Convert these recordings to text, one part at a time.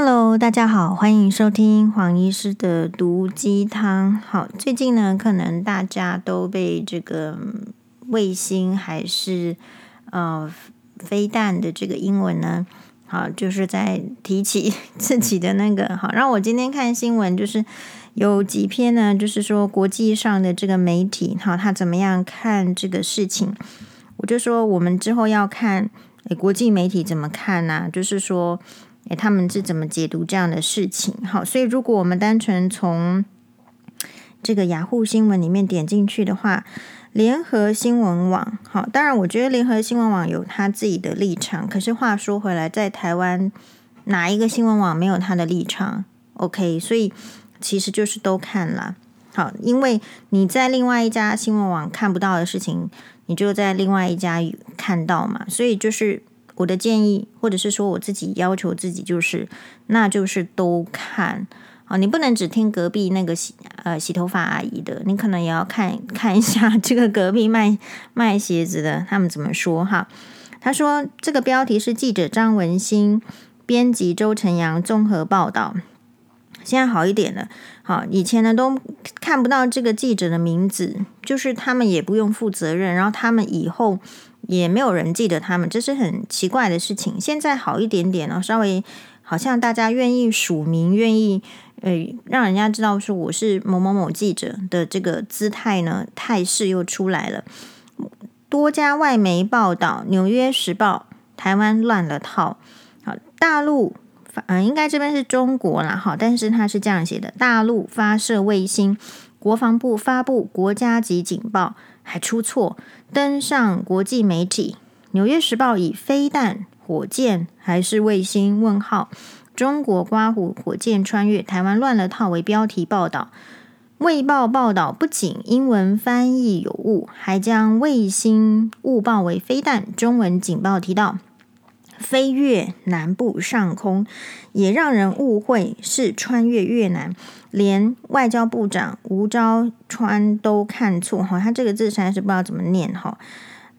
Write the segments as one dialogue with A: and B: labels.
A: Hello，大家好，欢迎收听黄医师的毒鸡汤。好，最近呢，可能大家都被这个卫星还是呃飞弹的这个英文呢，好，就是在提起自己的那个 好。让我今天看新闻，就是有几篇呢，就是说国际上的这个媒体，好，他怎么样看这个事情？我就说，我们之后要看，诶，国际媒体怎么看呢、就是说。诶，他们是怎么解读这样的事情？好，所以如果我们单纯从这个雅虎新闻里面点进去的话，联合新闻网，好，当然我觉得联合新闻网有他自己的立场。可是话说回来，在台湾哪一个新闻网没有他的立场？OK，所以其实就是都看了。好，因为你在另外一家新闻网看不到的事情，你就在另外一家看到嘛，所以就是。我的建议，或者是说我自己要求自己，就是，那就是都看啊，你不能只听隔壁那个洗呃洗头发阿姨的，你可能也要看看一下这个隔壁卖卖鞋子的他们怎么说哈。他说这个标题是记者张文新，编辑周晨阳综合报道。现在好一点了，好，以前呢都看不到这个记者的名字，就是他们也不用负责任，然后他们以后。也没有人记得他们，这是很奇怪的事情。现在好一点点了，稍微好像大家愿意署名，愿意呃让人家知道说我是某某某记者的这个姿态呢，态势又出来了。多家外媒报道，《纽约时报》台湾乱了套。好，大陆嗯，应该这边是中国啦，好，但是他是这样写的：大陆发射卫星，国防部发布国家级警报。还出错，登上国际媒体。《纽约时报》以“飞弹、火箭还是卫星？”问号，中国刮胡火箭穿越台湾乱了套为标题报道。《卫报》报道不仅英文翻译有误，还将卫星误报为飞弹。中文警报提到飞越南部上空，也让人误会是穿越越南。连外交部长吴钊川都看错哈，他这个字实在是不知道怎么念哈。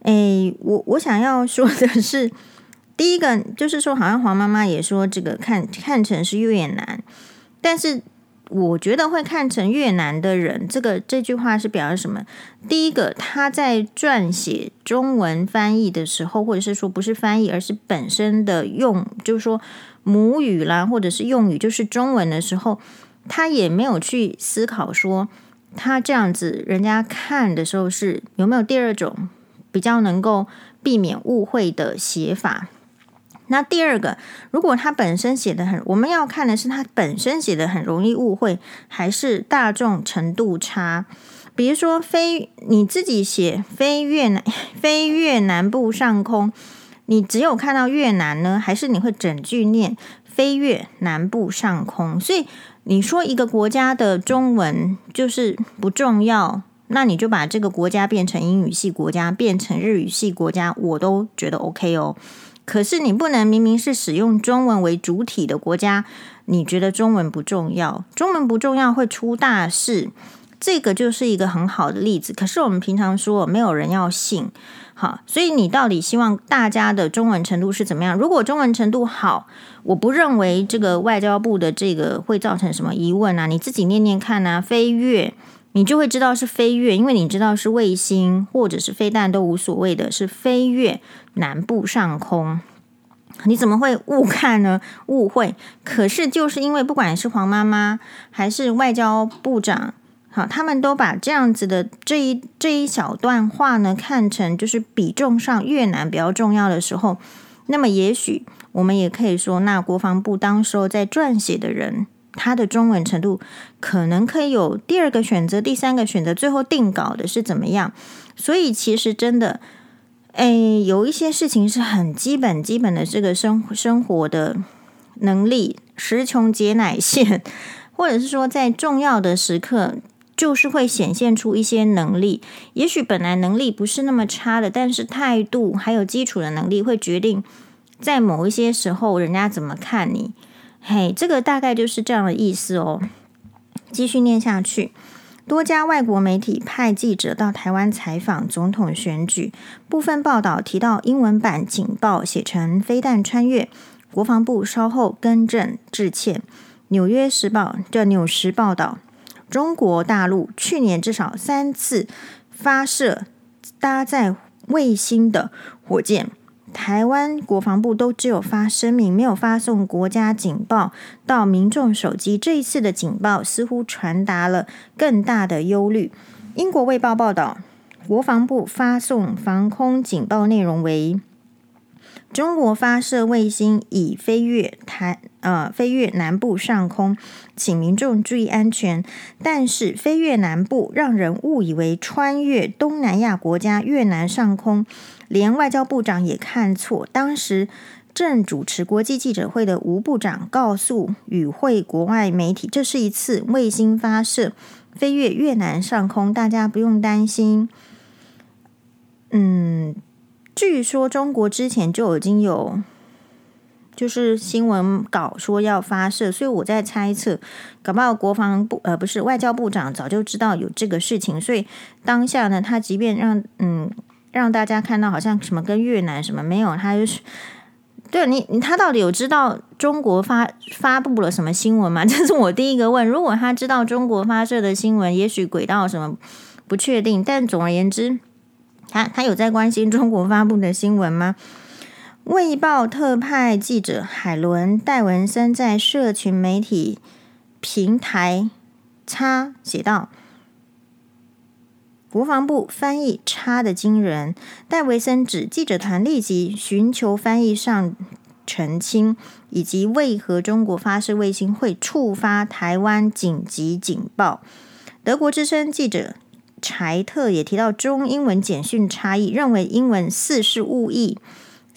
A: 诶，我我想要说的是，第一个就是说，好像黄妈妈也说这个看看成是越南，但是我觉得会看成越南的人，这个这句话是表示什么？第一个，他在撰写中文翻译的时候，或者是说不是翻译，而是本身的用，就是说母语啦，或者是用语就是中文的时候。他也没有去思考说，他这样子人家看的时候是有没有第二种比较能够避免误会的写法。那第二个，如果他本身写的很，我们要看的是他本身写的很容易误会，还是大众程度差？比如说飞，你自己写飞越南，飞越南部上空，你只有看到越南呢，还是你会整句念飞越南部上空？所以。你说一个国家的中文就是不重要，那你就把这个国家变成英语系国家，变成日语系国家，我都觉得 OK 哦。可是你不能明明是使用中文为主体的国家，你觉得中文不重要？中文不重要会出大事，这个就是一个很好的例子。可是我们平常说没有人要信。好，所以你到底希望大家的中文程度是怎么样？如果中文程度好，我不认为这个外交部的这个会造成什么疑问啊。你自己念念看啊，飞跃，你就会知道是飞越，因为你知道是卫星或者是飞弹都无所谓的，是飞越南部上空。你怎么会误看呢？误会？可是就是因为不管是黄妈妈还是外交部长。好，他们都把这样子的这一这一小段话呢，看成就是比重上越南比较重要的时候，那么也许我们也可以说，那国防部当时候在撰写的人，他的中文程度可能可以有第二个选择、第三个选择，最后定稿的是怎么样？所以其实真的，哎，有一些事情是很基本、基本的这个生生活的能力，时穷节乃现，或者是说在重要的时刻。就是会显现出一些能力，也许本来能力不是那么差的，但是态度还有基础的能力会决定在某一些时候人家怎么看你。嘿，这个大概就是这样的意思哦。继续念下去，多家外国媒体派记者到台湾采访总统选举，部分报道提到英文版警报写成飞弹穿越。国防部稍后更正致歉。纽约时报的纽时报道，中国大陆去年至少三次发射搭载卫星的火箭，台湾国防部都只有发声明，没有发送国家警报到民众手机。这一次的警报似乎传达了更大的忧虑。英国卫报报道，国防部发送防空警报内容为。中国发射卫星已飞越台呃飞越南部上空，请民众注意安全。但是飞越南部让人误以为穿越东南亚国家越南上空，连外交部长也看错。当时正主持国际记者会的吴部长告诉与会国外媒体，这是一次卫星发射飞越越南上空，大家不用担心。嗯。据说中国之前就已经有，就是新闻稿说要发射，所以我在猜测，搞不好国防部呃不是外交部长早就知道有这个事情，所以当下呢，他即便让嗯让大家看到好像什么跟越南什么没有，他就是对你你他到底有知道中国发发布了什么新闻吗？这是我第一个问。如果他知道中国发射的新闻，也许轨道什么不确定，但总而言之。他他有在关心中国发布的新闻吗？卫报特派记者海伦戴文森在社群媒体平台差写道：“国防部翻译差的惊人。”戴维森指记者团立即寻求翻译上澄清，以及为何中国发射卫星会触发台湾紧急警报。德国之声记者。柴特也提到中英文简讯差异，认为英文似是误译。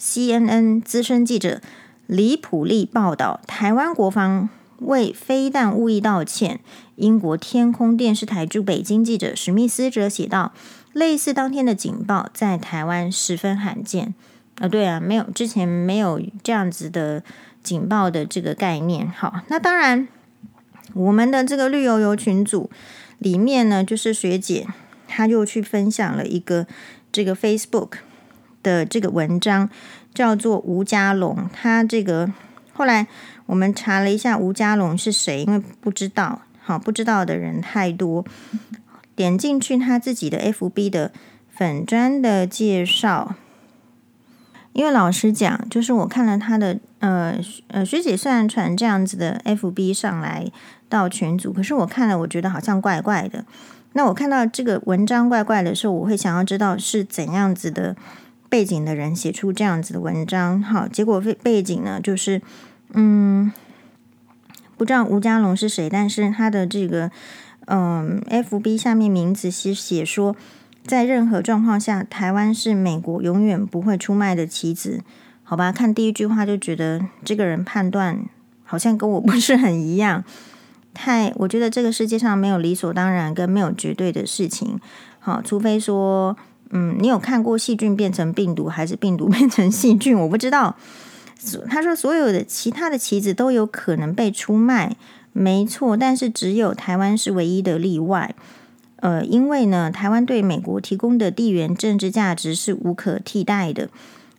A: CNN 资深记者李普利报道，台湾国防为飞弹误意道歉。英国天空电视台驻北京记者史密斯则写道，类似当天的警报在台湾十分罕见。啊，对啊，没有之前没有这样子的警报的这个概念。好，那当然，我们的这个绿油油群组。里面呢，就是学姐，她又去分享了一个这个 Facebook 的这个文章，叫做吴家龙。他这个后来我们查了一下，吴家龙是谁？因为不知道，好，不知道的人太多。点进去他自己的 FB 的粉专的介绍，因为老实讲，就是我看了他的呃呃学姐虽然传这样子的 FB 上来。到群组，可是我看了，我觉得好像怪怪的。那我看到这个文章怪怪的时候，我会想要知道是怎样子的背景的人写出这样子的文章。好，结果背背景呢，就是嗯，不知道吴家龙是谁，但是他的这个嗯，FB 下面名字写写说，在任何状况下，台湾是美国永远不会出卖的棋子。好吧，看第一句话就觉得这个人判断好像跟我不是很一样。太，我觉得这个世界上没有理所当然跟没有绝对的事情，好，除非说，嗯，你有看过细菌变成病毒，还是病毒变成细菌？我不知道。他说所有的其他的棋子都有可能被出卖，没错，但是只有台湾是唯一的例外。呃，因为呢，台湾对美国提供的地缘政治价值是无可替代的，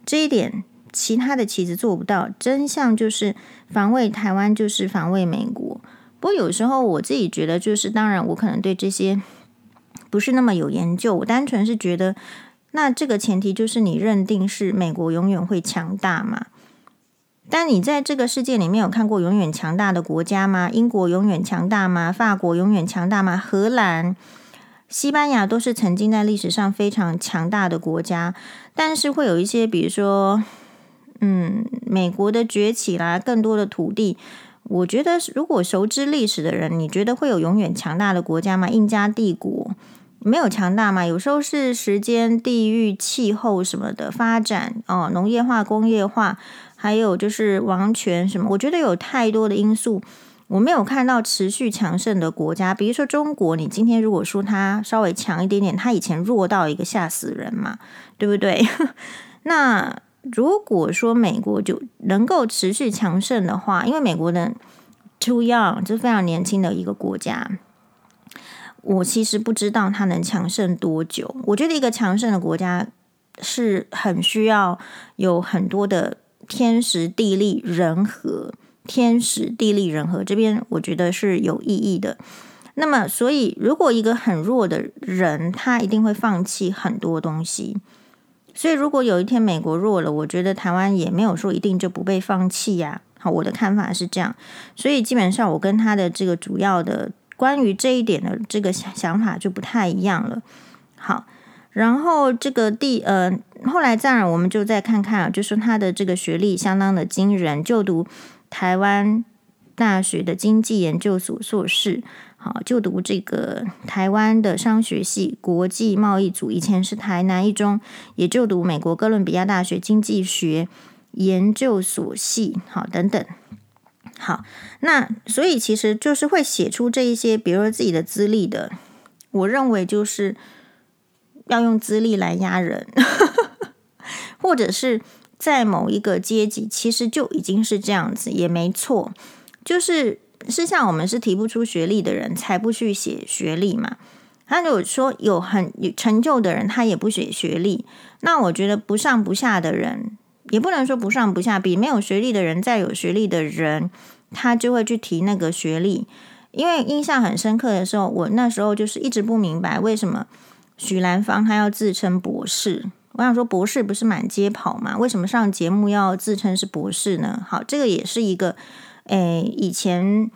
A: 这一点其他的棋子做不到。真相就是防卫台湾就是防卫美国。不过有时候我自己觉得，就是当然，我可能对这些不是那么有研究。我单纯是觉得，那这个前提就是你认定是美国永远会强大嘛？但你在这个世界里面有看过永远强大的国家吗？英国永远强大吗？法国永远强大吗？荷兰、西班牙都是曾经在历史上非常强大的国家，但是会有一些，比如说，嗯，美国的崛起啦，更多的土地。我觉得，如果熟知历史的人，你觉得会有永远强大的国家吗？印加帝国没有强大嘛？有时候是时间、地域、气候什么的发展哦，农业化、工业化，还有就是王权什么。我觉得有太多的因素，我没有看到持续强盛的国家。比如说中国，你今天如果说它稍微强一点点，它以前弱到一个吓死人嘛，对不对？那。如果说美国就能够持续强盛的话，因为美国的 too young 是非常年轻的一个国家，我其实不知道它能强盛多久。我觉得一个强盛的国家是很需要有很多的天时地利人和，天时地利人和这边我觉得是有意义的。那么，所以如果一个很弱的人，他一定会放弃很多东西。所以，如果有一天美国弱了，我觉得台湾也没有说一定就不被放弃呀。好，我的看法是这样。所以，基本上我跟他的这个主要的关于这一点的这个想法就不太一样了。好，然后这个第呃，后来当然我们就再看看，就说他的这个学历相当的惊人，就读台湾大学的经济研究所硕士。好，就读这个台湾的商学系国际贸易组，以前是台南一中，也就读美国哥伦比亚大学经济学研究所系。好，等等。好，那所以其实就是会写出这一些，比如说自己的资历的，我认为就是要用资历来压人，或者是在某一个阶级，其实就已经是这样子，也没错，就是。是像我们是提不出学历的人，才不去写学历嘛。他如果说有很有成就的人，他也不写学历。那我觉得不上不下的人，也不能说不上不下，比没有学历的人再有学历的人，他就会去提那个学历。因为印象很深刻的时候，我那时候就是一直不明白为什么许兰芳他要自称博士。我想说，博士不是满街跑吗？为什么上节目要自称是博士呢？好，这个也是一个。诶，以前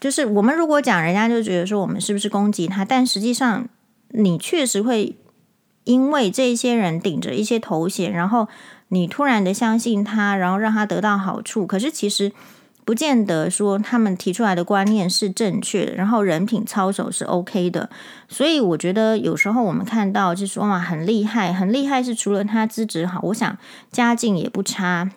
A: 就是我们如果讲，人家就觉得说我们是不是攻击他？但实际上，你确实会因为这些人顶着一些头衔，然后你突然的相信他，然后让他得到好处。可是其实不见得说他们提出来的观念是正确的，然后人品操守是 OK 的。所以我觉得有时候我们看到就是说嘛，很厉害，很厉害是除了他资质好，我想家境也不差。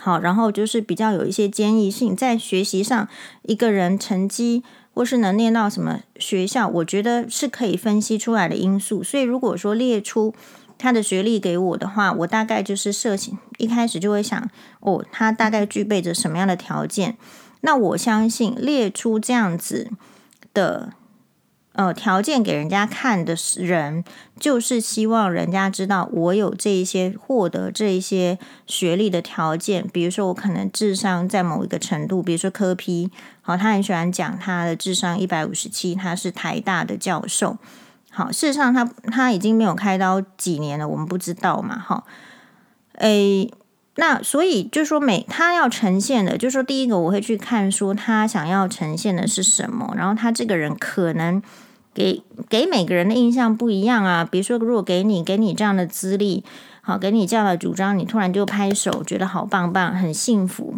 A: 好，然后就是比较有一些坚毅性，在学习上，一个人成绩或是能念到什么学校，我觉得是可以分析出来的因素。所以如果说列出他的学历给我的话，我大概就是设想，一开始就会想，哦，他大概具备着什么样的条件？那我相信列出这样子的。呃，条件给人家看的人，就是希望人家知道我有这一些获得这一些学历的条件。比如说，我可能智商在某一个程度，比如说科 P，好，他很喜欢讲他的智商一百五十七，他是台大的教授。好，事实上他他已经没有开刀几年了，我们不知道嘛，哈。诶，那所以就说每他要呈现的，就说第一个我会去看说他想要呈现的是什么，然后他这个人可能。给给每个人的印象不一样啊，比如说，如果给你给你这样的资历，好，给你这样的主张，你突然就拍手，觉得好棒棒，很幸福，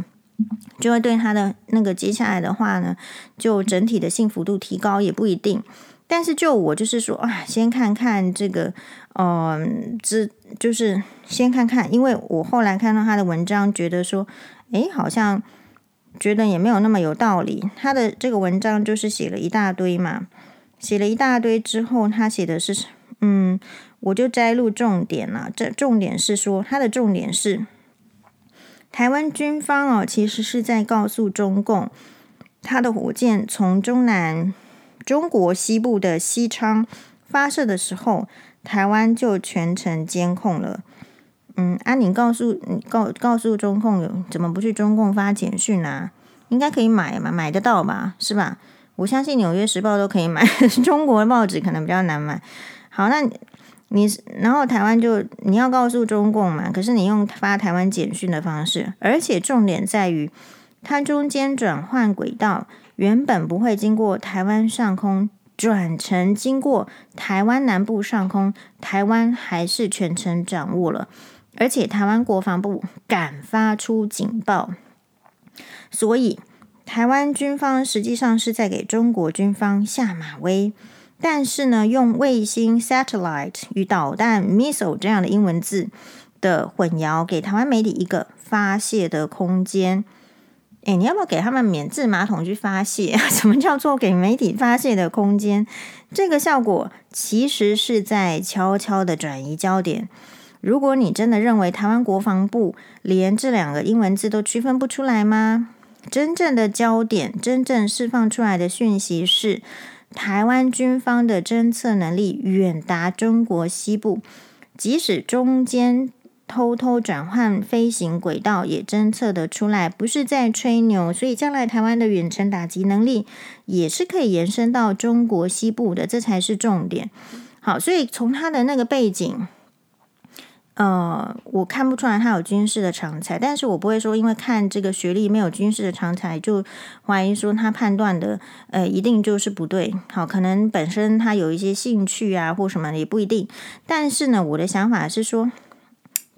A: 就会对他的那个接下来的话呢，就整体的幸福度提高也不一定。但是就我就是说啊，先看看这个，嗯，这就是先看看，因为我后来看到他的文章，觉得说，诶，好像觉得也没有那么有道理。他的这个文章就是写了一大堆嘛。写了一大堆之后，他写的是，嗯，我就摘录重点了。这重点是说，他的重点是，台湾军方哦，其实是在告诉中共，他的火箭从中南中国西部的西昌发射的时候，台湾就全程监控了。嗯，啊，你告诉你告告诉中共怎么不去中共发简讯啊？应该可以买嘛，买得到吧？是吧？我相信《纽约时报》都可以买，中国的报纸可能比较难买。好，那你然后台湾就你要告诉中共嘛，可是你用发台湾简讯的方式，而且重点在于它中间转换轨道，原本不会经过台湾上空，转成经过台湾南部上空，台湾还是全程掌握了，而且台湾国防部敢发出警报，所以。台湾军方实际上是在给中国军方下马威，但是呢，用卫星 （satellite） 与导弹 （missile） 这样的英文字的混淆，给台湾媒体一个发泄的空间。诶，你要不要给他们免治马桶去发泄？什么叫做给媒体发泄的空间？这个效果其实是在悄悄的转移焦点。如果你真的认为台湾国防部连这两个英文字都区分不出来吗？真正的焦点，真正释放出来的讯息是，台湾军方的侦测能力远达中国西部，即使中间偷偷转换飞行轨道也侦测得出来，不是在吹牛。所以将来台湾的远程打击能力也是可以延伸到中国西部的，这才是重点。好，所以从他的那个背景。呃，我看不出来他有军事的长才，但是我不会说因为看这个学历没有军事的长才就怀疑说他判断的呃一定就是不对。好，可能本身他有一些兴趣啊或什么的也不一定。但是呢，我的想法是说，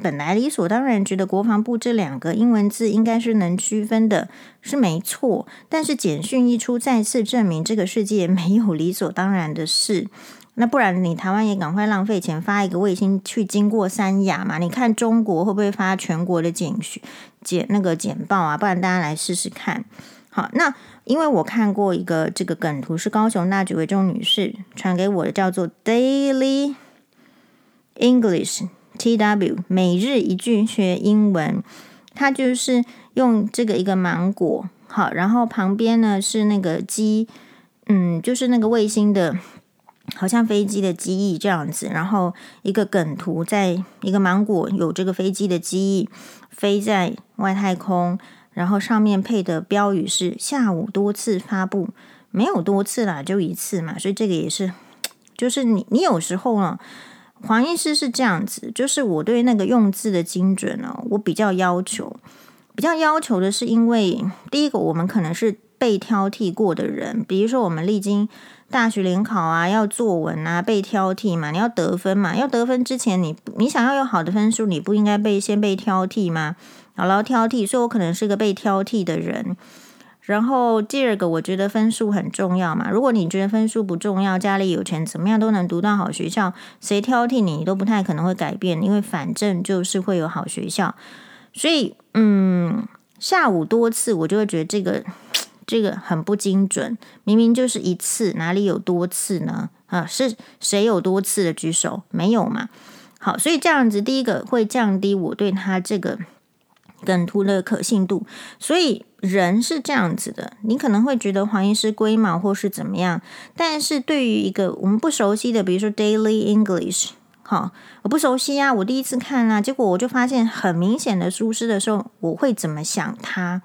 A: 本来理所当然觉得国防部这两个英文字应该是能区分的，是没错。但是简讯一出，再次证明这个世界没有理所当然的事。那不然你台湾也赶快浪费钱发一个卫星去经过三亚嘛？你看中国会不会发全国的简讯简那个简报啊？不然大家来试试看。好，那因为我看过一个这个梗图，是高雄大举维中女士传给我的，叫做 Daily English TW 每日一句学英文。它就是用这个一个芒果，好，然后旁边呢是那个机，嗯，就是那个卫星的。好像飞机的机翼这样子，然后一个梗图，在一个芒果有这个飞机的机翼飞在外太空，然后上面配的标语是“下午多次发布”，没有多次啦，就一次嘛，所以这个也是，就是你你有时候呢，黄医师是这样子，就是我对那个用字的精准呢，我比较要求，比较要求的是，因为第一个我们可能是被挑剔过的人，比如说我们历经。大学联考啊，要作文啊，被挑剔嘛，你要得分嘛，要得分之前你，你想要有好的分数，你不应该被先被挑剔吗？好了，挑剔，所以我可能是个被挑剔的人。然后第二个，我觉得分数很重要嘛。如果你觉得分数不重要，家里有钱，怎么样都能读到好学校，谁挑剔你，你都不太可能会改变，因为反正就是会有好学校。所以，嗯，下午多次，我就会觉得这个。这个很不精准，明明就是一次，哪里有多次呢？啊，是谁有多次的举手？没有嘛？好，所以这样子，第一个会降低我对他这个梗图的可信度。所以人是这样子的，你可能会觉得黄医师龟毛或是怎么样，但是对于一个我们不熟悉的，比如说 Daily English，好，我不熟悉啊，我第一次看啊，结果我就发现很明显的疏失的时候，我会怎么想他？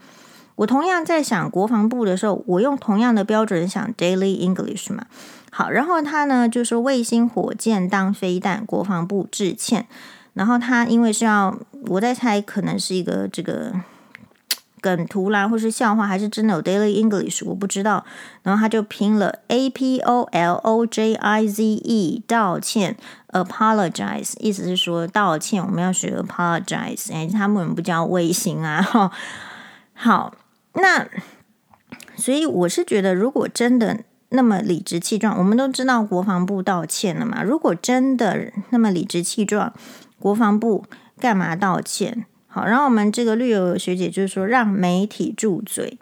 A: 我同样在想国防部的时候，我用同样的标准想 Daily English 嘛。好，然后他呢就说卫星火箭当飞弹，国防部致歉。然后他因为是要我在猜，可能是一个这个梗图啦，或是笑话，还是真的有 Daily English，我不知道。然后他就拼了 A P O L O J I Z E 道歉，apologize 意思是说道歉，我们要学 apologize。哎，他们不叫卫星啊，哈，好。那，所以我是觉得，如果真的那么理直气壮，我们都知道国防部道歉了嘛？如果真的那么理直气壮，国防部干嘛道歉？好，然后我们这个绿油学姐就是说让媒体住嘴。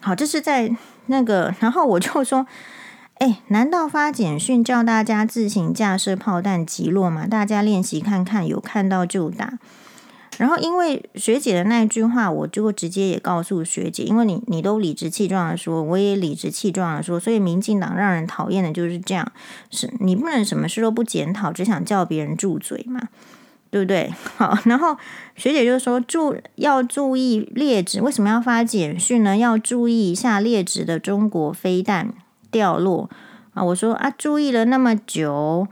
A: 好，这是在那个，然后我就说，哎，难道发简讯叫大家自行架设炮弹击落吗？大家练习看看，有看到就打。然后，因为学姐的那一句话，我就直接也告诉学姐，因为你你都理直气壮的说，我也理直气壮的说，所以民进党让人讨厌的就是这样，是你不能什么事都不检讨，只想叫别人住嘴嘛，对不对？好，然后学姐就说注要注意劣质，为什么要发简讯呢？要注意一下劣质的中国飞弹掉落啊！我说啊，注意了那么久，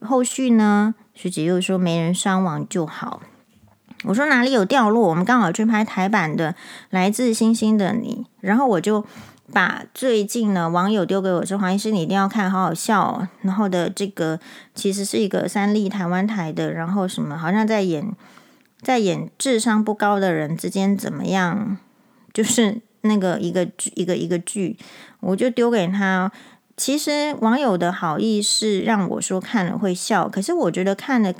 A: 后续呢？学姐又说没人伤亡就好。我说哪里有掉落？我们刚好去拍台版的《来自星星的你》，然后我就把最近呢网友丢给我说：“黄医师，你一定要看，好好笑哦。”然后的这个其实是一个三立台湾台的，然后什么好像在演在演智商不高的人之间怎么样，就是那个一个剧一个一个剧，我就丢给他。其实网友的好意是让我说看了会笑，可是我觉得看了。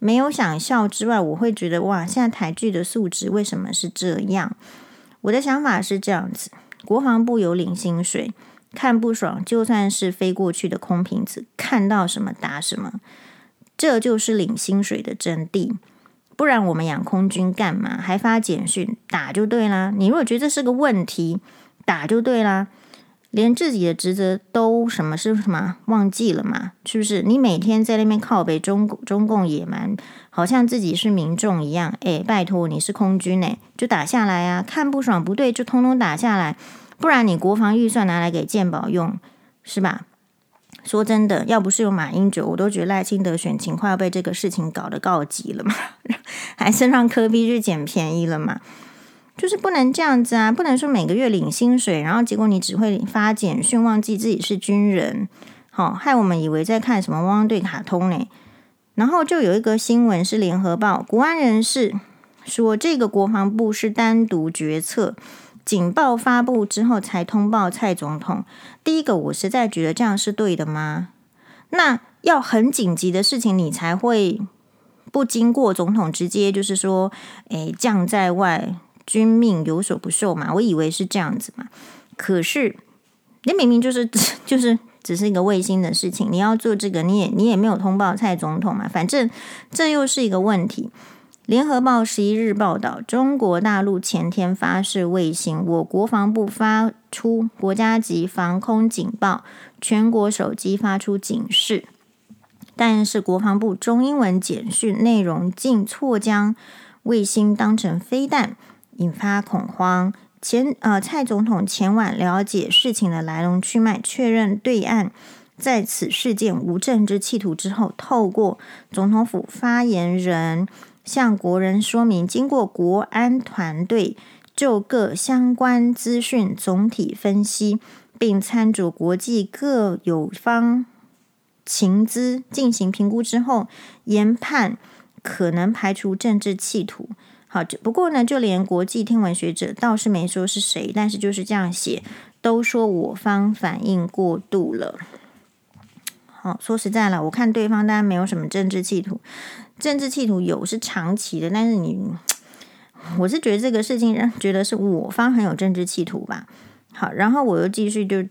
A: 没有想笑之外，我会觉得哇，现在台剧的素质为什么是这样？我的想法是这样子：国防部有领薪水，看不爽，就算是飞过去的空瓶子，看到什么打什么，这就是领薪水的真谛。不然我们养空军干嘛？还发简讯打就对啦。你如果觉得这是个问题，打就对啦。连自己的职责都什么是什么忘记了嘛？是不是？你每天在那边靠北中中共野蛮，好像自己是民众一样。哎，拜托，你是空军呢，就打下来啊！看不爽不对，就通通打下来，不然你国防预算拿来给健保用，是吧？说真的，要不是有马英九，我都觉得赖清德选情快要被这个事情搞得告急了嘛，还是让柯 P 去捡便宜了嘛？就是不能这样子啊！不能说每个月领薪水，然后结果你只会发简讯，忘记自己是军人，好、害我们以为在看什么汪汪队卡通呢。然后就有一个新闻是联合报国安人士说，这个国防部是单独决策，警报发布之后才通报蔡总统。第一个，我实在觉得这样是对的吗？那要很紧急的事情，你才会不经过总统直接就是说，诶，将在外。军命有所不受嘛，我以为是这样子嘛，可是你明明就是 就是只是一个卫星的事情，你要做这个，你也你也没有通报蔡总统嘛，反正这又是一个问题。联合报十一日报道，中国大陆前天发射卫星，我国防部发出国家级防空警报，全国手机发出警示，但是国防部中英文简讯内容竟错将卫星当成飞弹。引发恐慌。前呃，蔡总统前晚了解事情的来龙去脉，确认对岸在此事件无政治企图之后，透过总统府发言人向国人说明，经过国安团队就各相关资讯总体分析，并参照国际各有方情资进行评估之后，研判可能排除政治企图。好，不过呢，就连国际天文学者倒是没说是谁，但是就是这样写，都说我方反应过度了。好，说实在了，我看对方当然没有什么政治企图，政治企图有是长期的，但是你，我是觉得这个事情让觉得是我方很有政治企图吧。好，然后我又继续就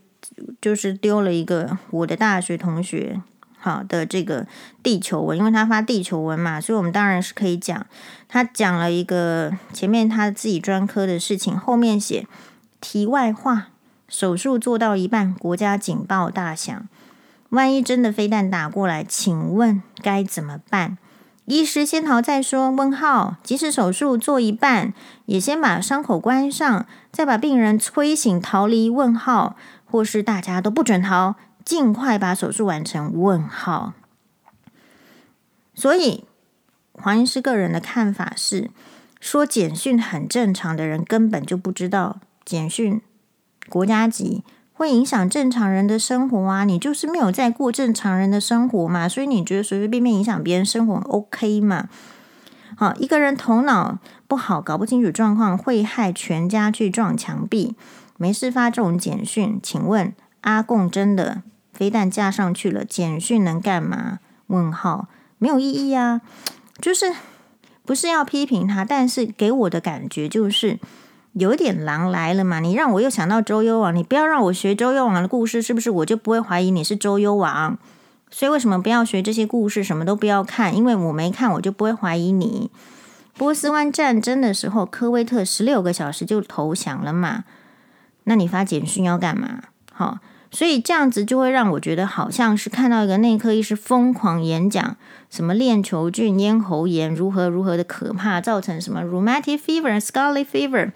A: 就是丢了一个我的大学同学。好的，这个地球文，因为他发地球文嘛，所以我们当然是可以讲。他讲了一个前面他自己专科的事情，后面写题外话：手术做到一半，国家警报大响，万一真的飞弹打过来，请问该怎么办？医师先逃再说？问号。即使手术做一半，也先把伤口关上，再把病人催醒逃离？问号。或是大家都不准逃？尽快把手术完成？问号。所以黄医师个人的看法是，说简讯很正常的人根本就不知道简讯国家级会影响正常人的生活啊！你就是没有在过正常人的生活嘛，所以你觉得随随便便影响别人生活 OK 嘛？好，一个人头脑不好，搞不清楚状况，会害全家去撞墙壁。没事发这种简讯，请问阿贡真的？非但架上去了，简讯能干嘛？问号，没有意义啊！就是不是要批评他，但是给我的感觉就是有点狼来了嘛。你让我又想到周幽王，你不要让我学周幽王的故事，是不是我就不会怀疑你是周幽王？所以为什么不要学这些故事？什么都不要看，因为我没看，我就不会怀疑你。波斯湾战争的时候，科威特十六个小时就投降了嘛？那你发简讯要干嘛？好。所以这样子就会让我觉得好像是看到一个内科医师疯狂演讲，什么链球菌、咽喉炎如何如何的可怕，造成什么 rheumatic fever、scarlet fever，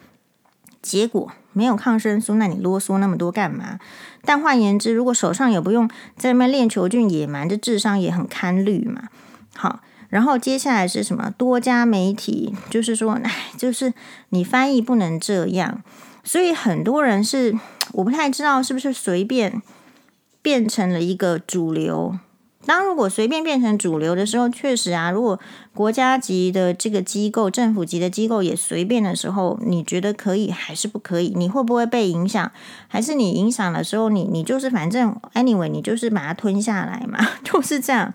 A: 结果没有抗生素，那你啰嗦那么多干嘛？但换言之，如果手上也不用在那边链球菌野蛮，这智商也很堪虑嘛。好，然后接下来是什么？多家媒体就是说，哎，就是你翻译不能这样。所以很多人是 我不太知道是不是随便变成了一个主流。当如果随便变成主流的时候，确实啊，如果国家级的这个机构、政府级的机构也随便的时候，你觉得可以还是不可以？你会不会被影响？还是你影响的时候，你你就是反正 anyway，你就是把它吞下来嘛，就是这样。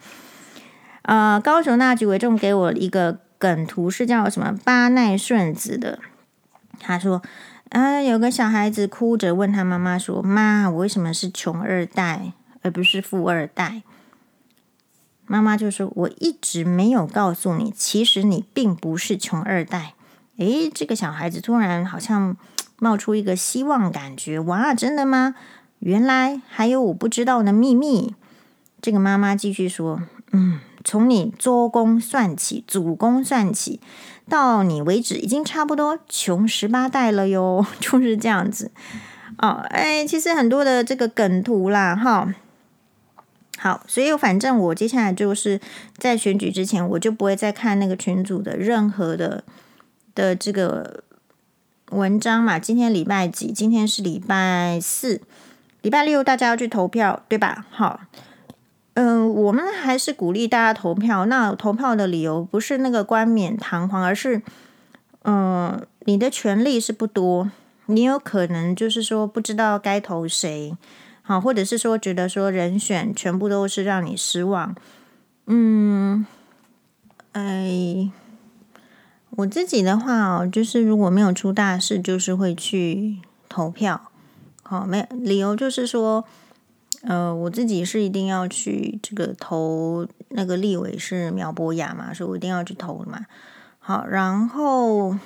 A: 呃，高雄那局委仲给我一个梗图，是叫什么八奈顺子的，他说。啊，有个小孩子哭着问他妈妈说：“妈，我为什么是穷二代而不是富二代？”妈妈就说：“我一直没有告诉你，其实你并不是穷二代。”诶，这个小孩子突然好像冒出一个希望感觉，哇，真的吗？原来还有我不知道的秘密。这个妈妈继续说：“嗯，从你做工算起，主公算起，到你为止，已经差不多穷十八代了哟。”就是这样子。哦，哎，其实很多的这个梗图啦，哈。好，所以反正我接下来就是在选举之前，我就不会再看那个群组的任何的的这个文章嘛。今天礼拜几？今天是礼拜四，礼拜六大家要去投票，对吧？好。嗯、我们还是鼓励大家投票。那投票的理由不是那个冠冕堂皇，而是，嗯、你的权利是不多，你有可能就是说不知道该投谁，好，或者是说觉得说人选全部都是让你失望。嗯，哎，我自己的话哦，就是如果没有出大事，就是会去投票。好，没理由就是说。呃，我自己是一定要去这个投那个立委是苗博雅嘛，所以我一定要去投嘛。好，然后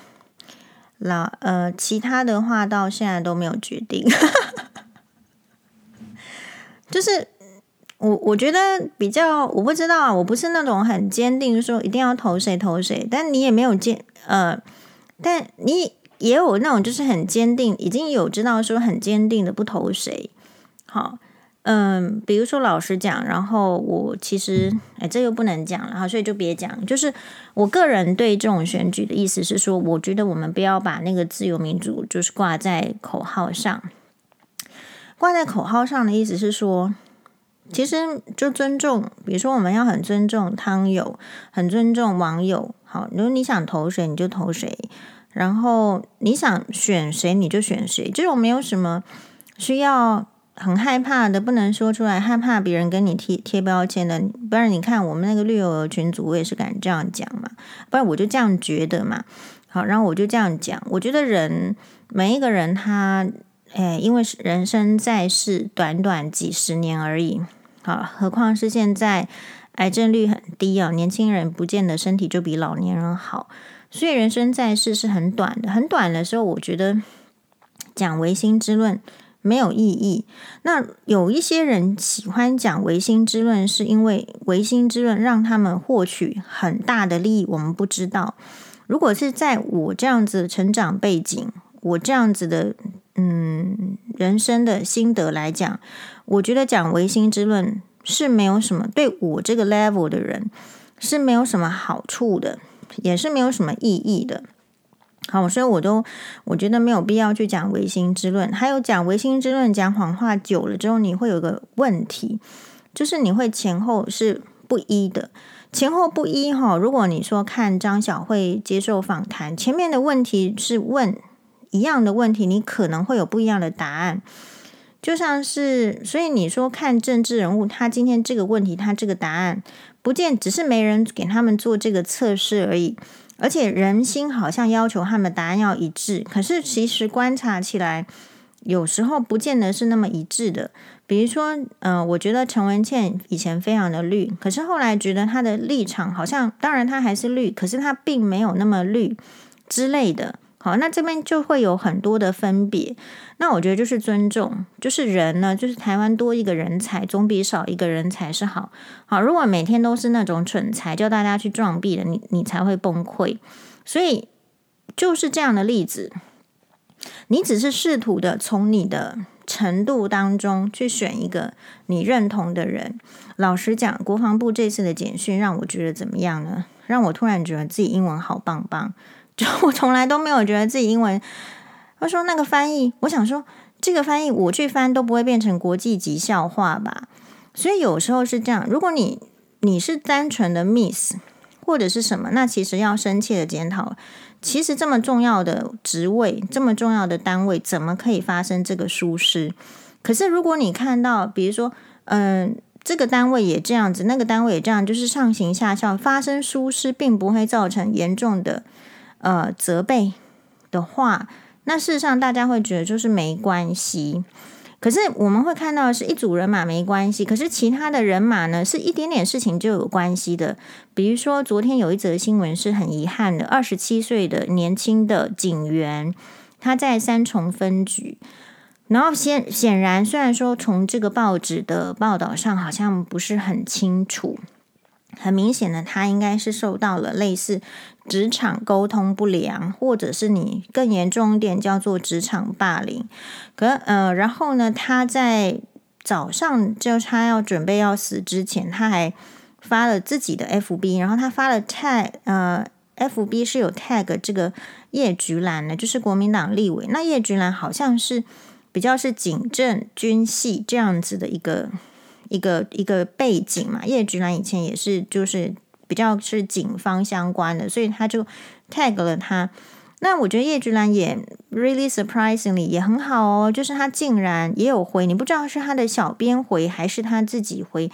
A: 老呃其他的话到现在都没有决定，就是我我觉得比较我不知道啊，我不是那种很坚定说一定要投谁投谁，但你也没有坚呃，但你也有那种就是很坚定，已经有知道说很坚定的不投谁，好。嗯，比如说老实讲，然后我其实哎，这又不能讲了哈，所以就别讲。就是我个人对这种选举的意思是说，我觉得我们不要把那个自由民主就是挂在口号上，挂在口号上的意思是说，其实就尊重，比如说我们要很尊重汤友，很尊重网友。好，如果你想投谁你就投谁，然后你想选谁你就选谁，这种没有什么需要。很害怕的，不能说出来，害怕别人跟你贴贴标签的。不然你看我们那个绿油油群组，我也是敢这样讲嘛。不然我就这样觉得嘛。好，然后我就这样讲。我觉得人每一个人他，哎，因为人生在世短短几十年而已。好，何况是现在癌症率很低啊，年轻人不见得身体就比老年人好。所以人生在世是很短的，很短的时候，我觉得讲唯心之论。没有意义。那有一些人喜欢讲唯心之论，是因为唯心之论让他们获取很大的利益。我们不知道，如果是在我这样子成长背景，我这样子的嗯人生的心得来讲，我觉得讲唯心之论是没有什么，对我这个 level 的人是没有什么好处的，也是没有什么意义的。好，所以我都我觉得没有必要去讲唯心之论，还有讲唯心之论讲谎话久了之后，你会有个问题，就是你会前后是不一的，前后不一哈。如果你说看张晓慧接受访谈，前面的问题是问一样的问题，你可能会有不一样的答案，就像是所以你说看政治人物，他今天这个问题，他这个答案不见只是没人给他们做这个测试而已。而且人心好像要求他们答案要一致，可是其实观察起来，有时候不见得是那么一致的。比如说，嗯、呃，我觉得陈文茜以前非常的绿，可是后来觉得她的立场好像，当然她还是绿，可是她并没有那么绿之类的。好，那这边就会有很多的分别。那我觉得就是尊重，就是人呢，就是台湾多一个人才，总比少一个人才是好。好，如果每天都是那种蠢材，叫大家去撞壁的，你你才会崩溃。所以就是这样的例子，你只是试图的从你的程度当中去选一个你认同的人。老实讲，国防部这次的简讯让我觉得怎么样呢？让我突然觉得自己英文好棒棒。我从来都没有觉得自己英文，他说那个翻译，我想说这个翻译我去翻都不会变成国际级笑话吧。所以有时候是这样，如果你你是单纯的 miss 或者是什么，那其实要深切的检讨。其实这么重要的职位，这么重要的单位，怎么可以发生这个疏失？可是如果你看到，比如说，嗯、这个单位也这样子，那个单位也这样，就是上行下效，发生疏失，并不会造成严重的。呃，责备的话，那事实上大家会觉得就是没关系。可是我们会看到的是一组人马没关系，可是其他的人马呢，是一点点事情就有关系的。比如说昨天有一则新闻是很遗憾的，二十七岁的年轻的警员，他在三重分局然后显显然，虽然说从这个报纸的报道上好像不是很清楚，很明显的，他应该是受到了类似职场沟通不良，或者是你更严重一点叫做职场霸凌。可呃，然后呢，他在早上就他要准备要死之前，他还发了自己的 FB，然后他发了 tag，呃，FB 是有 tag 这个叶菊兰的，就是国民党立委。那叶菊兰好像是。比较是警政军系这样子的一个一个一个背景嘛，叶菊兰以前也是就是比较是警方相关的，所以他就 tag 了他。那我觉得叶菊兰也 really surprisingly 也很好哦，就是他竟然也有回，你不知道是他的小编回还是他自己回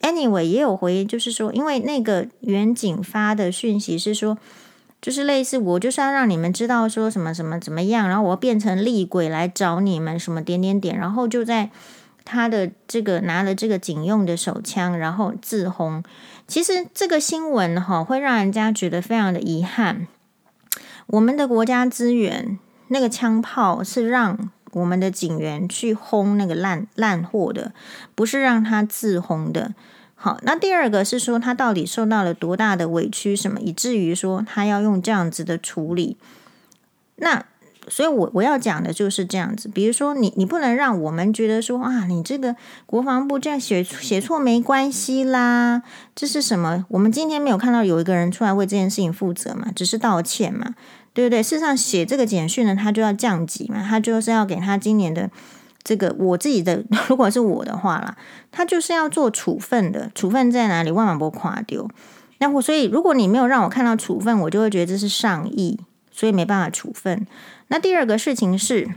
A: ，anyway 也有回，就是说因为那个远景发的讯息是说。就是类似我就是要让你们知道说什么什么怎么样，然后我变成厉鬼来找你们什么点点点，然后就在他的这个拿了这个警用的手枪，然后自轰。其实这个新闻哈会让人家觉得非常的遗憾。我们的国家资源那个枪炮是让我们的警员去轰那个烂烂货的，不是让他自轰的。好，那第二个是说他到底受到了多大的委屈，什么以至于说他要用这样子的处理？那所以我，我要讲的就是这样子。比如说你，你你不能让我们觉得说啊，你这个国防部这样写写错没关系啦，这是什么？我们今天没有看到有一个人出来为这件事情负责嘛，只是道歉嘛，对不对？事实上，写这个简讯呢，他就要降级嘛，他就是要给他今年的。这个我自己的，如果是我的话啦，他就是要做处分的。处分在哪里？万万不垮丢。那我所以，如果你没有让我看到处分，我就会觉得这是上意，所以没办法处分。那第二个事情是，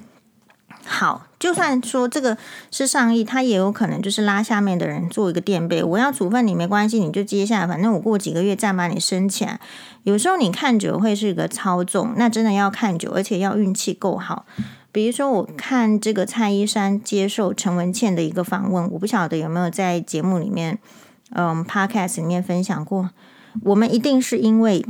A: 好，就算说这个是上意，他也有可能就是拉下面的人做一个垫背。我要处分你没关系，你就接下来，反正我过几个月再把你升起来。有时候你看久会是一个操纵，那真的要看久，而且要运气够好。比如说，我看这个蔡依珊接受陈文茜的一个访问，我不晓得有没有在节目里面，嗯，podcast 里面分享过。我们一定是因为，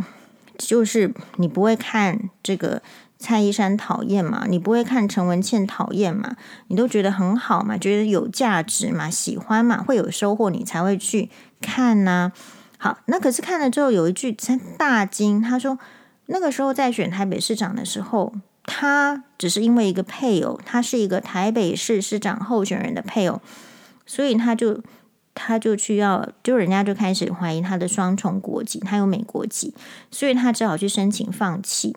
A: 就是你不会看这个蔡依珊讨厌嘛，你不会看陈文茜讨厌嘛，你都觉得很好嘛，觉得有价值嘛，喜欢嘛，会有收获，你才会去看呢。好，那可是看了之后有一句真大惊，他说那个时候在选台北市长的时候。他只是因为一个配偶，他是一个台北市市长候选人的配偶，所以他就他就去要，就人家就开始怀疑他的双重国籍，他有美国籍，所以他只好去申请放弃。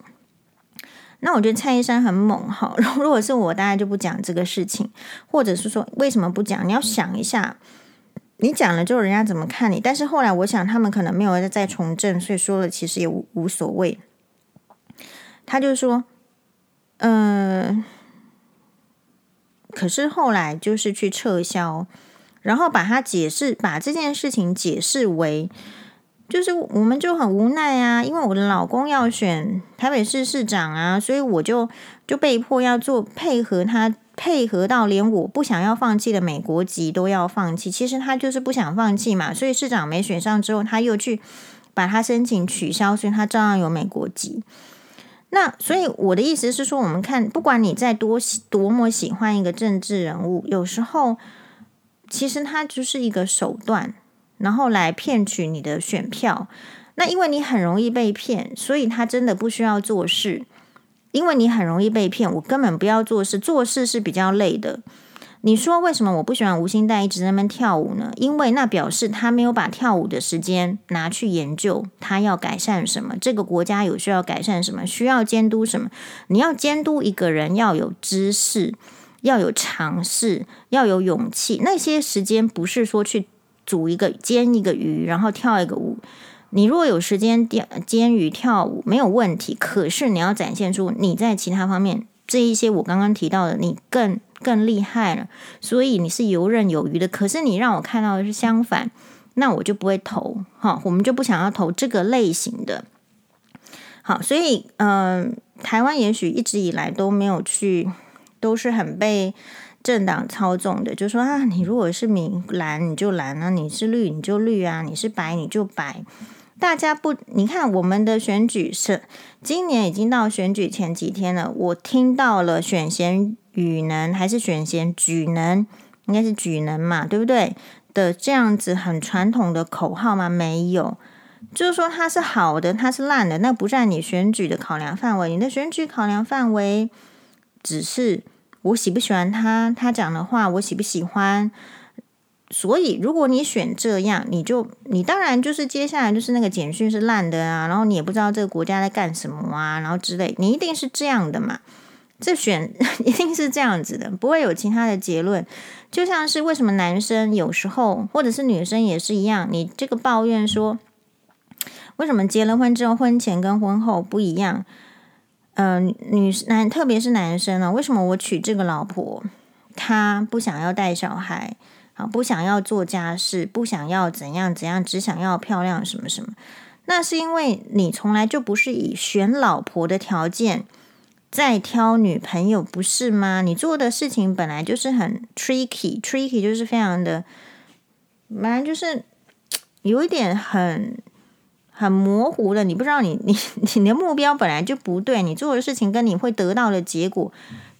A: 那我觉得蔡依珊很猛哈，如果是我，大概就不讲这个事情，或者是说为什么不讲？你要想一下，你讲了之后人家怎么看你？但是后来我想他们可能没有再从政，所以说了其实也无所谓。他就说。嗯、可是后来就是去撤销，然后把它解释，把这件事情解释为，就是我们就很无奈啊，因为我的老公要选台北市市长啊，所以我就就被迫要做配合他，配合到连我不想要放弃的美国籍都要放弃。其实他就是不想放弃嘛，所以市长没选上之后，他又去把他申请取消，所以他照样有美国籍。那所以我的意思是说，我们看，不管你再多喜多么喜欢一个政治人物，有时候其实他就是一个手段，然后来骗取你的选票。那因为你很容易被骗，所以他真的不需要做事。因为你很容易被骗，我根本不要做事，做事是比较累的。你说为什么我不喜欢吴欣岱一直在那边跳舞呢？因为那表示他没有把跳舞的时间拿去研究他要改善什么，这个国家有需要改善什么，需要监督什么。你要监督一个人，要有知识，要有尝试，要有勇气。那些时间不是说去煮一个煎一个鱼，然后跳一个舞。你如果有时间煎煎鱼跳舞没有问题，可是你要展现出你在其他方面这一些我刚刚提到的，你更。更厉害了，所以你是游刃有余的。可是你让我看到的是相反，那我就不会投哈，我们就不想要投这个类型的。好，所以嗯、台湾也许一直以来都没有去，都是很被政党操纵的。就说啊，你如果是民蓝你就蓝啊，你是绿你就绿啊，你是白你就白。大家不，你看我们的选举是今年已经到选举前几天了，我听到了选贤与能还是选贤举能，应该是举能嘛，对不对？的这样子很传统的口号吗？没有，就是说它是好的，它是烂的，那不在你选举的考量范围。你的选举考量范围只是我喜不喜欢他，他讲的话我喜不喜欢。所以，如果你选这样，你就你当然就是接下来就是那个简讯是烂的啊，然后你也不知道这个国家在干什么啊，然后之类，你一定是这样的嘛？这选 一定是这样子的，不会有其他的结论。就像是为什么男生有时候或者是女生也是一样，你这个抱怨说，为什么结了婚之后婚前跟婚后不一样？嗯、呃，女男特别是男生呢、为什么我娶这个老婆，他不想要带小孩？啊，不想要做家事，不想要怎样怎样，只想要漂亮什么什么。那是因为你从来就不是以选老婆的条件在挑女朋友，不是吗？你做的事情本来就是很 tricky，tricky 就是非常的，本来就是有一点很很模糊的。你不知道你你你的目标本来就不对，你做的事情跟你会得到的结果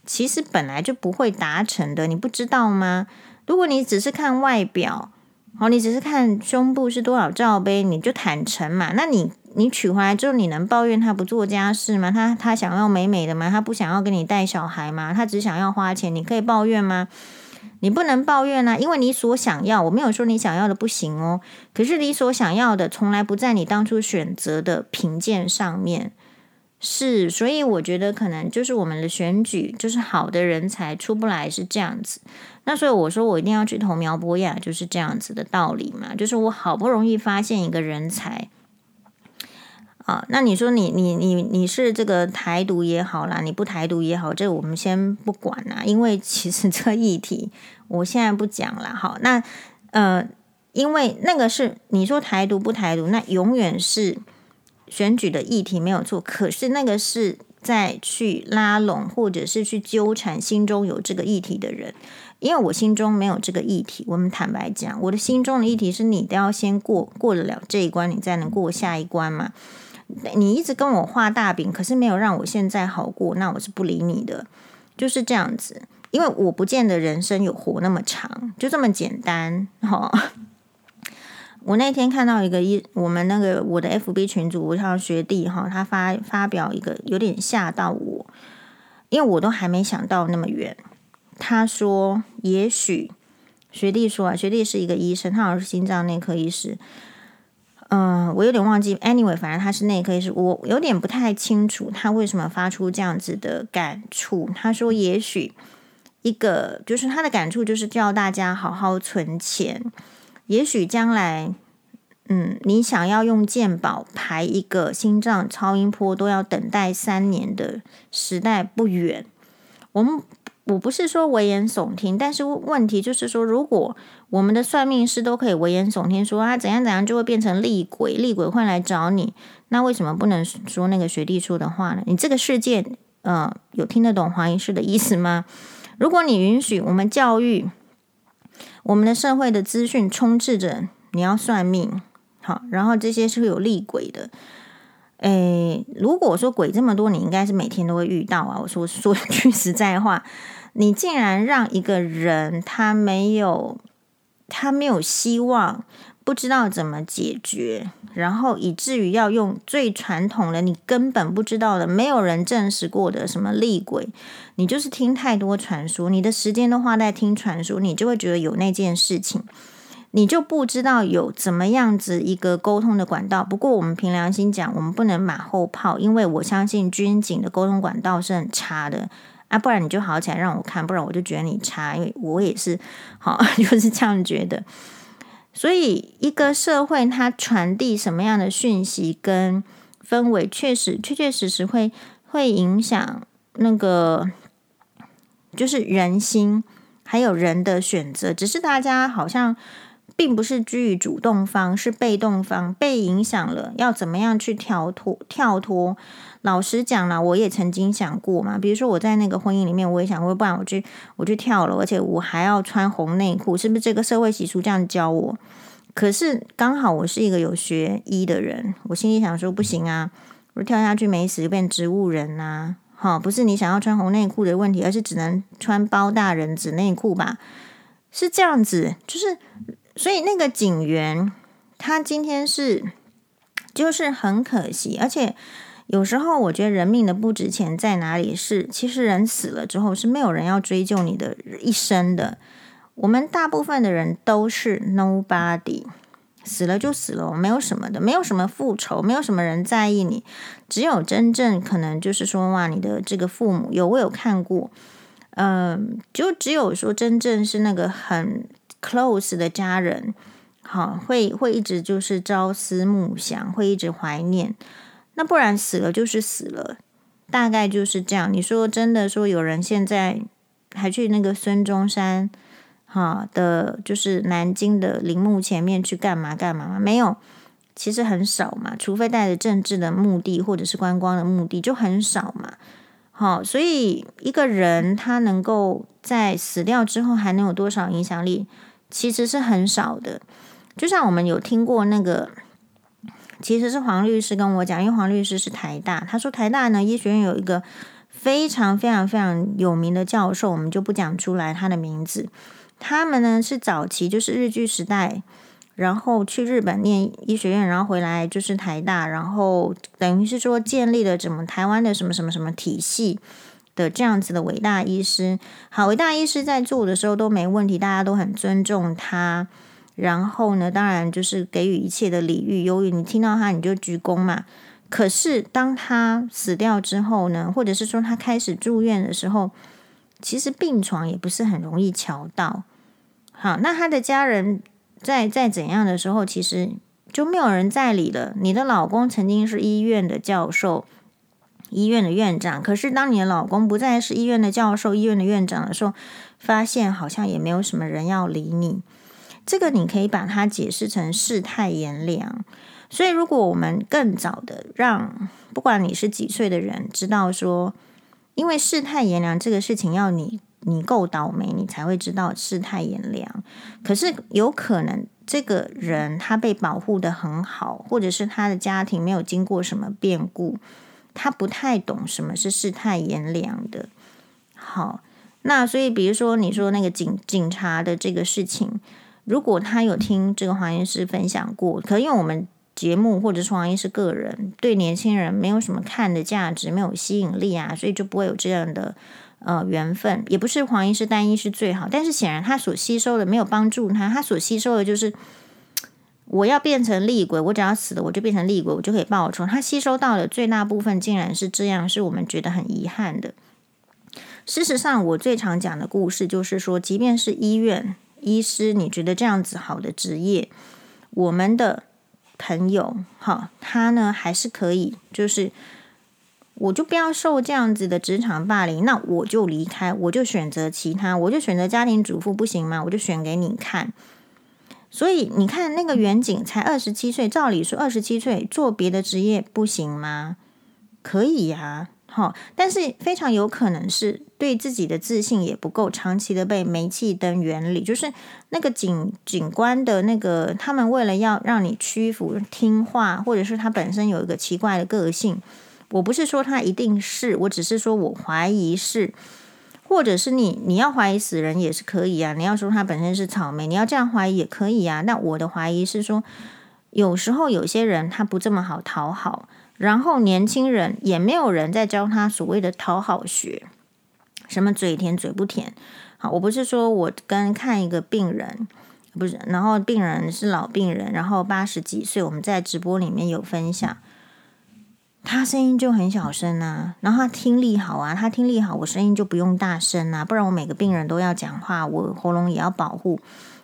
A: 其实本来就不会达成的，你不知道吗？如果你只是看外表，好，你只是看胸部是多少罩杯，你就坦诚嘛。那你你娶回来之后，你能抱怨他不做家事吗？他他想要美美的吗？他不想要给你带小孩吗？他只想要花钱，你可以抱怨吗？你不能抱怨啊，因为你所想要，我没有说你想要的不行哦。可是你所想要的，从来不在你当初选择的评鉴上面。是，所以我觉得可能就是我们的选举，就是好的人才出不来，是这样子。那所以我说我一定要去投苗博雅，就是这样子的道理嘛。就是我好不容易发现一个人才啊，那你说你你你你是这个台独也好啦，你不台独也好，这我们先不管啦，因为其实 这个议题我现在不讲了。好，那呃，因为那个是你说台独不台独，那永远是。选举的议题没有错，可是那个是在去拉拢或者是去纠缠心中有这个议题的人，因为我心中没有这个议题。我们坦白讲，我的心中的议题是你都要先过过得了这一关，你才能过下一关嘛。你一直跟我画大饼，可是没有让我现在好过，那我是不理你的，就是这样子。因为我不见得人生有活那么长，就这么简单，哈。我那天看到一个一，我们那个我的 FB 群组，我像学弟哈，他发发表一个有点吓到我，因为我都还没想到那么远。他说，也许学弟说啊，学弟是一个医生，他好像是心脏内科医师。嗯，我有点忘记，anyway，反正他是内科医师，我有点不太清楚他为什么发出这样子的感触。他说，也许一个就是他的感触，就是叫大家好好存钱。也许将来，嗯，你想要用健保排一个心脏超音波都要等待三年的时代不远。我们我不是说危言耸听，但是问题就是说，如果我们的算命师都可以危言耸听说啊怎样怎样就会变成厉鬼，厉鬼会来找你，那为什么不能说那个学弟说的话呢？你这个世界，呃，有听得懂黄医师的意思吗？如果你允许我们教育。我们的社会的资讯充斥着你要算命，好，然后这些是会有厉鬼的。诶，如果说鬼这么多，你应该是每天都会遇到啊。我说说句实在话，你竟然让一个人他没有他没有希望。不知道怎么解决，然后以至于要用最传统的，你根本不知道的，没有人证实过的什么厉鬼，你就是听太多传说，你的时间都花在听传说，你就会觉得有那件事情，你就不知道有怎么样子一个沟通的管道。不过我们凭良心讲，我们不能马后炮，因为我相信军警的沟通管道是很差的啊，不然你就好起来让我看，不然我就觉得你差，因为我也是好 就是这样觉得。所以，一个社会它传递什么样的讯息跟氛围，确实确确实实会会影响那个，就是人心，还有人的选择。只是大家好像并不是居于主动方，是被动方，被影响了，要怎么样去跳脱跳脱？老实讲了，我也曾经想过嘛。比如说我在那个婚姻里面，我也想过，不然我去我去跳楼，而且我还要穿红内裤，是不是这个社会习俗这样教我？可是刚好我是一个有学医的人，我心里想说不行啊，我跳下去没死就变植物人呐、啊。好，不是你想要穿红内裤的问题，而是只能穿包大人纸内裤吧？是这样子，就是所以那个警员他今天是就是很可惜，而且有时候我觉得人命的不值钱在哪里是，其实人死了之后是没有人要追究你的一生的。我们大部分的人都是 nobody。死了就死了，没有什么的，没有什么复仇，没有什么人在意你，只有真正可能就是说，哇，你的这个父母有我有看过，嗯、就只有说真正是那个很 close 的家人，好，会会一直就是朝思暮想，会一直怀念，那不然死了就是死了，大概就是这样。你说真的说有人现在还去那个孙中山？哈的，就是南京的陵墓前面去干嘛干嘛吗？没有，其实很少嘛，除非带着政治的目的或者是观光的目的，就很少嘛。好，所以一个人他能够在死掉之后还能有多少影响力，其实是很少的。就像我们有听过那个，其实是黄律师跟我讲，因为黄律师是台大，他说台大呢医学院有一个非常非常非常有名的教授，我们就不讲出来他的名字。他们呢是早期就是日据时代，然后去日本念医学院，然后回来就是台大，然后等于是说建立了怎么台湾的什么什么什么体系的这样子的伟大医师。好，伟大医师在做的时候都没问题，大家都很尊重他。然后呢，当然就是给予一切的礼遇。由于你听到他你就鞠躬嘛。可是当他死掉之后呢，或者是说他开始住院的时候。其实病床也不是很容易瞧到，好，那他的家人在在怎样的时候，其实就没有人在理了。你的老公曾经是医院的教授、医院的院长，可是当你的老公不再是医院的教授、医院的院长的时候，发现好像也没有什么人要理你。这个你可以把它解释成世态炎凉。所以，如果我们更早的让不管你是几岁的人知道说。因为世态炎凉这个事情，要你你够倒霉，你才会知道世态炎凉。可是有可能这个人他被保护得很好，或者是他的家庭没有经过什么变故，他不太懂什么是世态炎凉的。好，那所以比如说你说那个警警察的这个事情，如果他有听这个黄医师分享过，可能因为我们。节目或者是黄医师个人对年轻人没有什么看的价值，没有吸引力啊，所以就不会有这样的呃缘分。也不是黄医师单一是最好，但是显然他所吸收的没有帮助他，他所吸收的就是我要变成厉鬼，我只要死了我就变成厉鬼，我就可以报仇。他吸收到的最大部分竟然是这样，是我们觉得很遗憾的。事实上，我最常讲的故事就是说，即便是医院医师，你觉得这样子好的职业，我们的。朋友，好，他呢还是可以，就是我就不要受这样子的职场霸凌，那我就离开，我就选择其他，我就选择家庭主妇，不行吗？我就选给你看。所以你看，那个远景才二十七岁，照理说二十七岁做别的职业不行吗？可以呀。好，但是非常有可能是对自己的自信也不够，长期的被煤气灯原理，就是那个警警官的那个，他们为了要让你屈服听话，或者是他本身有一个奇怪的个性，我不是说他一定是，我只是说我怀疑是，或者是你你要怀疑死人也是可以啊，你要说他本身是草莓，你要这样怀疑也可以啊。那我的怀疑是说，有时候有些人他不这么好讨好。然后年轻人也没有人在教他所谓的讨好学，什么嘴甜嘴不甜。好，我不是说我跟看一个病人，不是，然后病人是老病人，然后八十几岁，我们在直播里面有分享，他声音就很小声啊，然后他听力好啊，他听力好，我声音就不用大声啊，不然我每个病人都要讲话，我喉咙也要保护。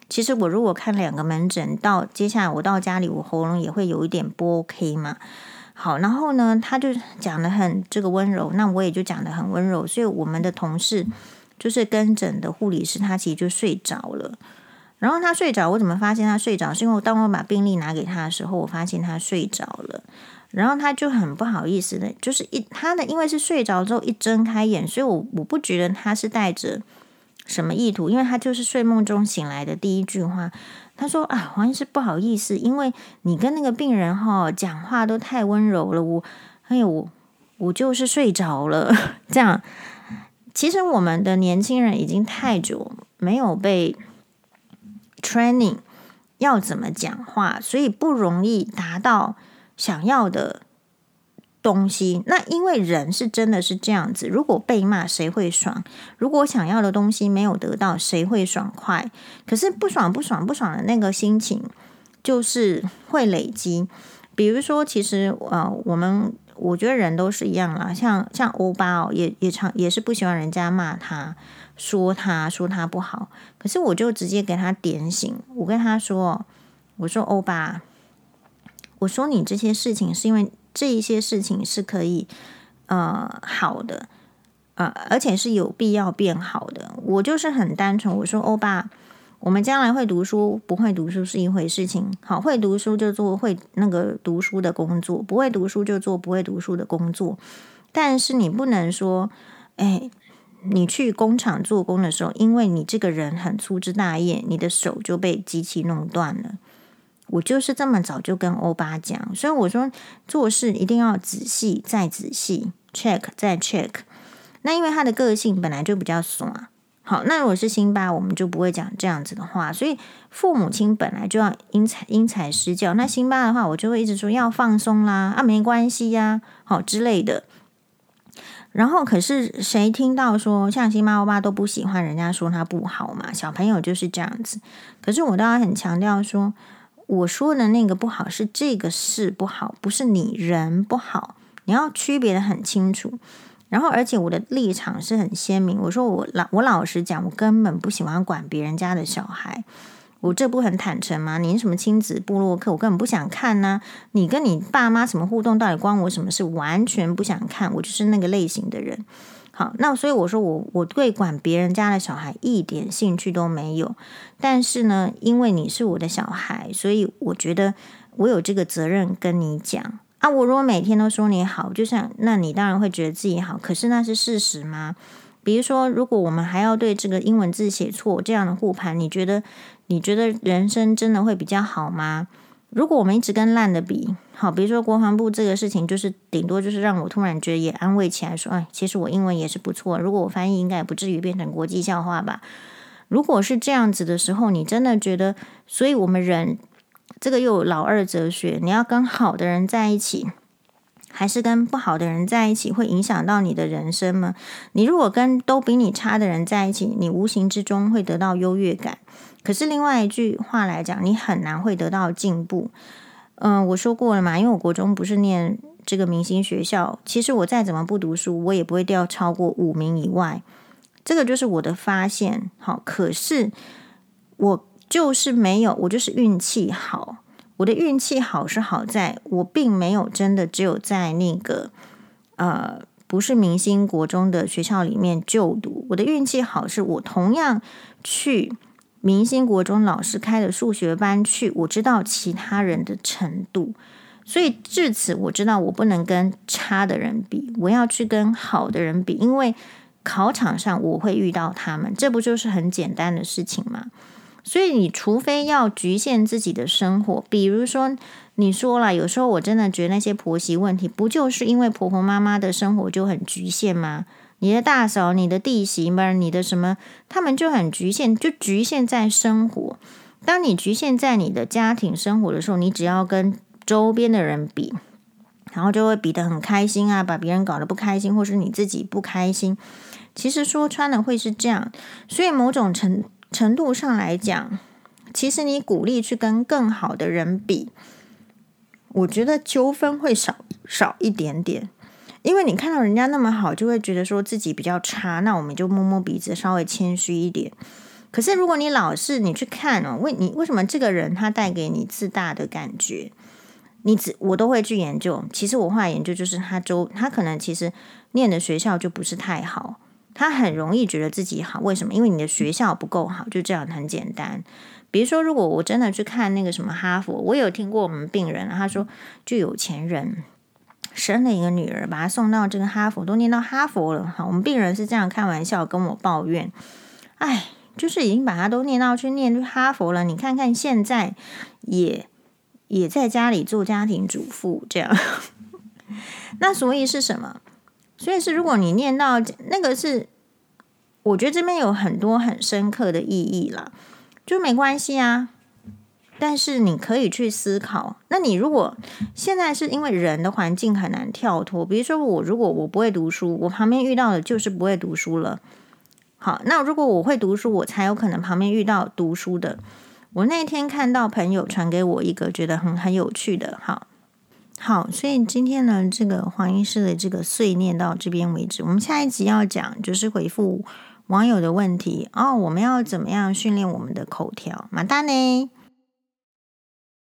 A: 其实我如果看两个门诊，到接下来我到家里，我喉咙也会有一点不 OK 嘛。好，然后呢，他就讲得很这个温柔，那我也就讲得很温柔，所以我们的同事就是跟诊的护理师，他其实就睡着了。然后他睡着，我怎么发现他睡着？是因为当我把病历拿给他的时候，我发现他睡着了。然后他就很不好意思的，就是一他的因为是睡着之后一睁开眼，所以我我不觉得他是带着什么意图？因为他就是睡梦中醒来的第一句话。他说：“啊，黄医师不好意思，因为你跟那个病人哈、讲话都太温柔了，我哎呦，我我就是睡着了。这样，其实我们的年轻人已经太久没有被 training 要怎么讲话，所以不容易达到想要的。”东西，那因为人是真的是这样子。如果被骂，谁会爽？如果想要的东西没有得到，谁会爽快？可是不爽、不爽、不爽的那个心情，就是会累积。比如说，其实呃，我们我觉得人都是一样啦。像像欧巴哦，也也常也是不喜欢人家骂他，说他说他不好。可是我就直接给他点醒，我跟他说：“我说欧巴，我说你这些事情是因为。”这一些事情是可以呃好的，呃，而且是有必要变好的。我就是很单纯，我说欧巴，我们将来会读书，不会读书是一回事情。好，会读书就做会那个读书的工作，不会读书就做不会读书的工作。但是你不能说，哎，你去工厂做工的时候，因为你这个人很粗枝大叶，你的手就被机器弄断了。我就是这么早就跟欧巴讲，所以我说做事一定要仔细再仔细，check 再 check。那因为他的个性本来就比较怂啊，好，那如果是辛巴，我们就不会讲这样子的话。所以父母亲本来就要因材因材施教。那辛巴的话，我就会一直说要放松啦，啊，没关系呀，好之类的。然后可是谁听到说像辛巴欧巴都不喜欢人家说他不好嘛？小朋友就是这样子。可是我都要很强调说。我说的那个不好是这个事不好，不是你人不好，你要区别的很清楚。然后，而且我的立场是很鲜明。我说我老我老实讲，我根本不喜欢管别人家的小孩。我这不很坦诚吗？你什么亲子部落客，我根本不想看呢、你跟你爸妈什么互动，到底关我什么事？完全不想看。我就是那个类型的人。好，那所以我说我我对管别人家的小孩一点兴趣都没有，但是呢，因为你是我的小孩，所以我觉得我有这个责任跟你讲啊。我如果每天都说你好，就像那你当然会觉得自己好，可是那是事实吗？比如说，如果我们还要对这个英文字写错这样的互盘，你觉得你觉得人生真的会比较好吗？如果我们一直跟烂的比，好，比如说国防部这个事情，就是顶多就是让我突然觉得也安慰起来，说，哎，其实我英文也是不错。如果我翻译，应该也不至于变成国际笑话吧？如果是这样子的时候，你真的觉得，所以我们人这个又有老二哲学，你要跟好的人在一起，还是跟不好的人在一起，会影响到你的人生吗？你如果跟都比你差的人在一起，你无形之中会得到优越感。可是另外一句话来讲，你很难会得到进步。嗯、我说过了嘛，因为我国中不是念这个明星学校，其实我再怎么不读书，我也不会掉超过五名以外。这个就是我的发现。好，可是我就是没有，我就是运气好。我的运气好是好在我并没有真的只有在那个呃不是明星国中的学校里面就读。我的运气好是我同样去。明星国中老师开的数学班去，我知道其他人的程度，所以至此我知道我不能跟差的人比，我要去跟好的人比，因为考场上我会遇到他们，这不就是很简单的事情吗？所以你除非要局限自己的生活，比如说你说了，有时候我真的觉得那些婆媳问题，不就是因为婆婆妈妈的生活就很局限吗？你的大嫂、你的弟媳们、你的什么，他们就很局限，就局限在生活。当你局限在你的家庭生活的时候，你只要跟周边的人比，然后就会比得很开心啊，把别人搞得不开心，或是你自己不开心。其实说穿了会是这样，所以某种程程度上来讲，其实你鼓励去跟更好的人比，我觉得纠纷会少少一点点。因为你看到人家那么好，就会觉得说自己比较差，那我们就摸摸鼻子，稍微谦虚一点。可是如果你老是你去看哦，为你为什么这个人他带给你自大的感觉？你只我都会去研究。其实我后来研究就是他周他可能其实念的学校就不是太好，他很容易觉得自己好。为什么？因为你的学校不够好，就这样很简单。比如说，如果我真的去看那个什么哈佛，我有听过我们病人他说，就有钱人。生了一个女儿，把她送到这个哈佛，都念到哈佛了。好，我们病人是这样开玩笑跟我抱怨。哎，就是已经把她都念到去念哈佛了。你看看现在也也在家里做家庭主妇这样。那所以是什么？所以是如果你念到那个是，我觉得这边有很多很深刻的意义啦，就没关系啊。但是你可以去思考，那你如果现在是因为人的环境很难跳脱，比如说我如果我不会读书，我旁边遇到的就是不会读书了。好，那如果我会读书，我才有可能旁边遇到读书的。我那天看到朋友传给我一个觉得很很有趣的，好，好，所以今天呢，这个黄医师的这个碎念到这边为止，我们下一集要讲就是回复网友的问题哦，我们要怎么样训练我们的口条？马大呢？